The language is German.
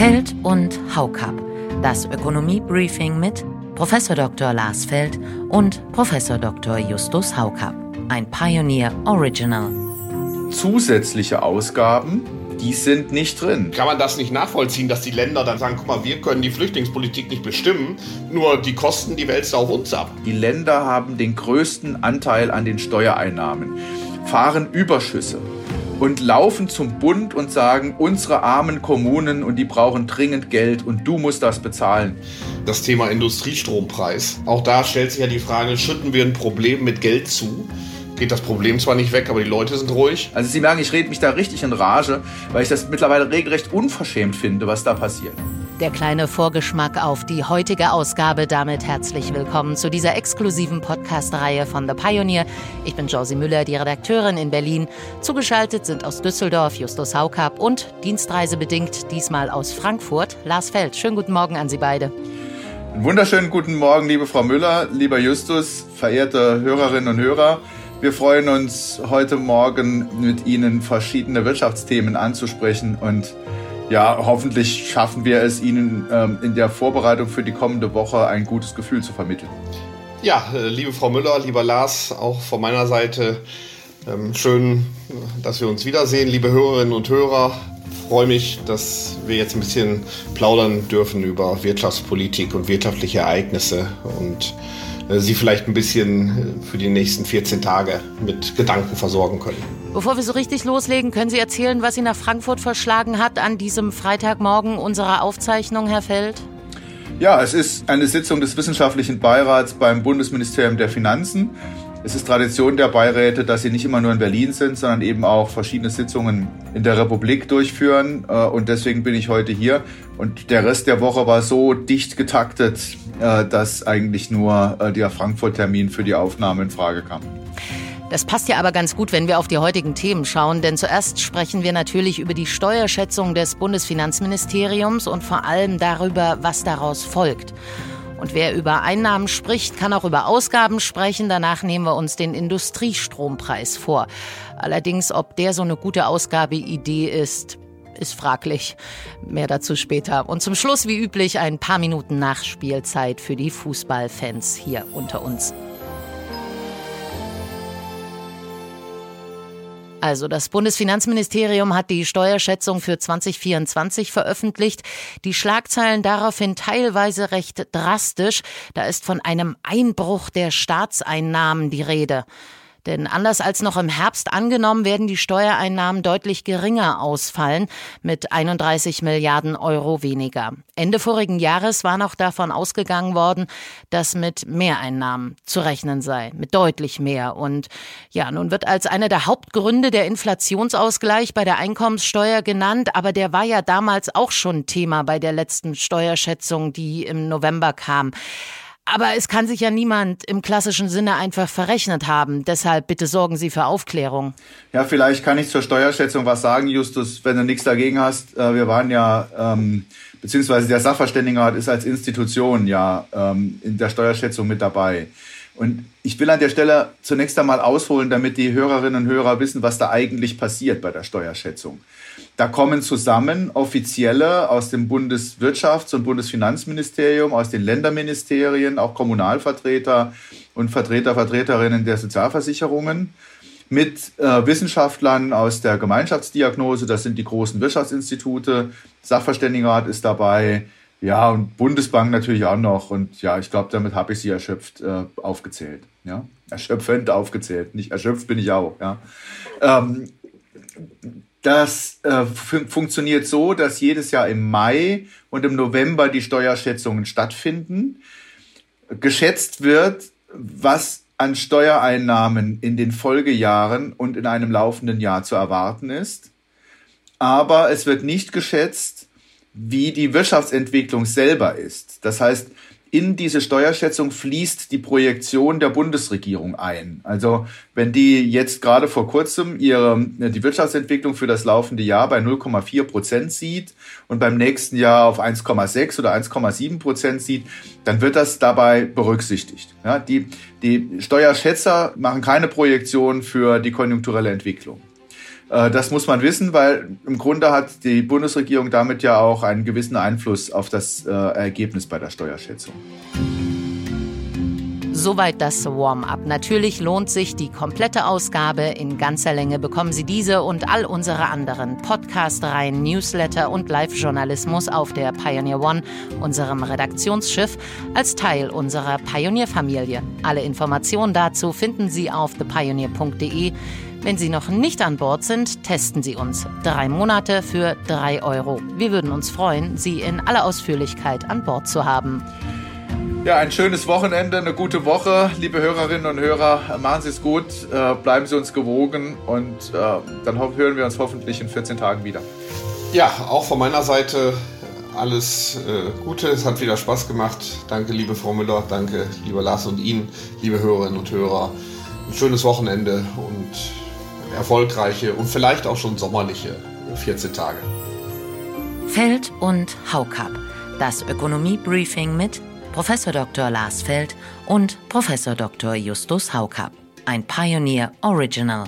Feld und Haukap. Das Ökonomie-Briefing mit Prof. Dr. Lars Feld und Prof. Dr. Justus Haukap. Ein Pioneer Original. Zusätzliche Ausgaben, die sind nicht drin. Kann man das nicht nachvollziehen, dass die Länder dann sagen, guck mal, wir können die Flüchtlingspolitik nicht bestimmen, nur die Kosten, die wälzt auf uns ab. Die Länder haben den größten Anteil an den Steuereinnahmen, fahren Überschüsse und laufen zum Bund und sagen, unsere armen Kommunen und die brauchen dringend Geld und du musst das bezahlen. Das Thema Industriestrompreis. Auch da stellt sich ja die Frage, schütten wir ein Problem mit Geld zu? Geht das Problem zwar nicht weg, aber die Leute sind ruhig. Also Sie merken, ich rede mich da richtig in Rage, weil ich das mittlerweile regelrecht unverschämt finde, was da passiert. Der kleine Vorgeschmack auf die heutige Ausgabe. Damit herzlich willkommen zu dieser exklusiven Podcast-Reihe von The Pioneer. Ich bin Josie Müller, die Redakteurin in Berlin. Zugeschaltet sind aus Düsseldorf Justus Haukap und dienstreisebedingt diesmal aus Frankfurt Lars Feld. Schönen guten Morgen an Sie beide. Einen wunderschönen guten Morgen, liebe Frau Müller, lieber Justus, verehrte Hörerinnen und Hörer. Wir freuen uns heute Morgen mit Ihnen verschiedene Wirtschaftsthemen anzusprechen und ja, hoffentlich schaffen wir es Ihnen ähm, in der Vorbereitung für die kommende Woche ein gutes Gefühl zu vermitteln. Ja, äh, liebe Frau Müller, lieber Lars, auch von meiner Seite ähm, schön, dass wir uns wiedersehen, liebe Hörerinnen und Hörer. Freue mich, dass wir jetzt ein bisschen plaudern dürfen über Wirtschaftspolitik und wirtschaftliche Ereignisse und äh, Sie vielleicht ein bisschen äh, für die nächsten 14 Tage mit Gedanken versorgen können. Bevor wir so richtig loslegen, können Sie erzählen, was Sie nach Frankfurt verschlagen hat an diesem Freitagmorgen unserer Aufzeichnung, Herr Feld? Ja, es ist eine Sitzung des Wissenschaftlichen Beirats beim Bundesministerium der Finanzen. Es ist Tradition der Beiräte, dass sie nicht immer nur in Berlin sind, sondern eben auch verschiedene Sitzungen in der Republik durchführen. Äh, und deswegen bin ich heute hier. Und der Rest der Woche war so dicht getaktet, äh, dass eigentlich nur äh, der Frankfurt-Termin für die Aufnahme in Frage kam. Das passt ja aber ganz gut, wenn wir auf die heutigen Themen schauen, denn zuerst sprechen wir natürlich über die Steuerschätzung des Bundesfinanzministeriums und vor allem darüber, was daraus folgt. Und wer über Einnahmen spricht, kann auch über Ausgaben sprechen. Danach nehmen wir uns den Industriestrompreis vor. Allerdings, ob der so eine gute Ausgabeidee ist, ist fraglich. Mehr dazu später. Und zum Schluss, wie üblich, ein paar Minuten Nachspielzeit für die Fußballfans hier unter uns. Also das Bundesfinanzministerium hat die Steuerschätzung für 2024 veröffentlicht. Die Schlagzeilen daraufhin teilweise recht drastisch. Da ist von einem Einbruch der Staatseinnahmen die Rede. Denn anders als noch im Herbst angenommen, werden die Steuereinnahmen deutlich geringer ausfallen, mit 31 Milliarden Euro weniger. Ende vorigen Jahres war noch davon ausgegangen worden, dass mit Mehreinnahmen zu rechnen sei, mit deutlich mehr. Und ja, nun wird als einer der Hauptgründe der Inflationsausgleich bei der Einkommenssteuer genannt, aber der war ja damals auch schon Thema bei der letzten Steuerschätzung, die im November kam. Aber es kann sich ja niemand im klassischen Sinne einfach verrechnet haben. Deshalb bitte sorgen Sie für Aufklärung. Ja, vielleicht kann ich zur Steuerschätzung was sagen, Justus, wenn du nichts dagegen hast. Äh, wir waren ja, ähm, beziehungsweise der Sachverständigenrat ist als Institution ja ähm, in der Steuerschätzung mit dabei. Und ich will an der Stelle zunächst einmal ausholen, damit die Hörerinnen und Hörer wissen, was da eigentlich passiert bei der Steuerschätzung. Da kommen zusammen Offizielle aus dem Bundeswirtschafts- und Bundesfinanzministerium, aus den Länderministerien, auch Kommunalvertreter und Vertreter, Vertreterinnen der Sozialversicherungen mit äh, Wissenschaftlern aus der Gemeinschaftsdiagnose, das sind die großen Wirtschaftsinstitute, Sachverständigenrat ist dabei, ja, und Bundesbank natürlich auch noch. Und ja, ich glaube, damit habe ich sie erschöpft äh, aufgezählt. Ja, erschöpfend aufgezählt. Nicht erschöpft bin ich auch. Ja. Ähm, das äh, fun funktioniert so, dass jedes Jahr im Mai und im November die Steuerschätzungen stattfinden. Geschätzt wird, was an Steuereinnahmen in den Folgejahren und in einem laufenden Jahr zu erwarten ist. Aber es wird nicht geschätzt, wie die Wirtschaftsentwicklung selber ist. Das heißt, in diese Steuerschätzung fließt die Projektion der Bundesregierung ein. Also wenn die jetzt gerade vor kurzem ihre, die Wirtschaftsentwicklung für das laufende Jahr bei 0,4 Prozent sieht und beim nächsten Jahr auf 1,6 oder 1,7 Prozent sieht, dann wird das dabei berücksichtigt. Ja, die, die Steuerschätzer machen keine Projektion für die konjunkturelle Entwicklung. Äh, das muss man wissen, weil im Grunde hat die Bundesregierung damit ja auch einen gewissen Einfluss auf das äh, Ergebnis bei der Steuerschätzung. Soweit das Warm-up. Natürlich lohnt sich die komplette Ausgabe. In ganzer Länge bekommen Sie diese und all unsere anderen Podcast-Reihen, Newsletter und Live-Journalismus auf der Pioneer One, unserem Redaktionsschiff, als Teil unserer Pioneer-Familie. Alle Informationen dazu finden Sie auf thepioneer.de. Wenn Sie noch nicht an Bord sind, testen Sie uns. Drei Monate für drei Euro. Wir würden uns freuen, Sie in aller Ausführlichkeit an Bord zu haben. Ja, ein schönes Wochenende, eine gute Woche, liebe Hörerinnen und Hörer. Machen Sie es gut, äh, bleiben Sie uns gewogen und äh, dann hören wir uns hoffentlich in 14 Tagen wieder. Ja, auch von meiner Seite alles äh, Gute. Es hat wieder Spaß gemacht. Danke, liebe Frau Müller. Danke, lieber Lars und Ihnen, liebe Hörerinnen und Hörer. Ein schönes Wochenende und erfolgreiche und vielleicht auch schon sommerliche 14 Tage. Feld und Haukap. Das Ökonomie-Briefing mit Professor Dr. Lars Feld und Professor Dr. Justus Haukapp. Ein Pioneer Original.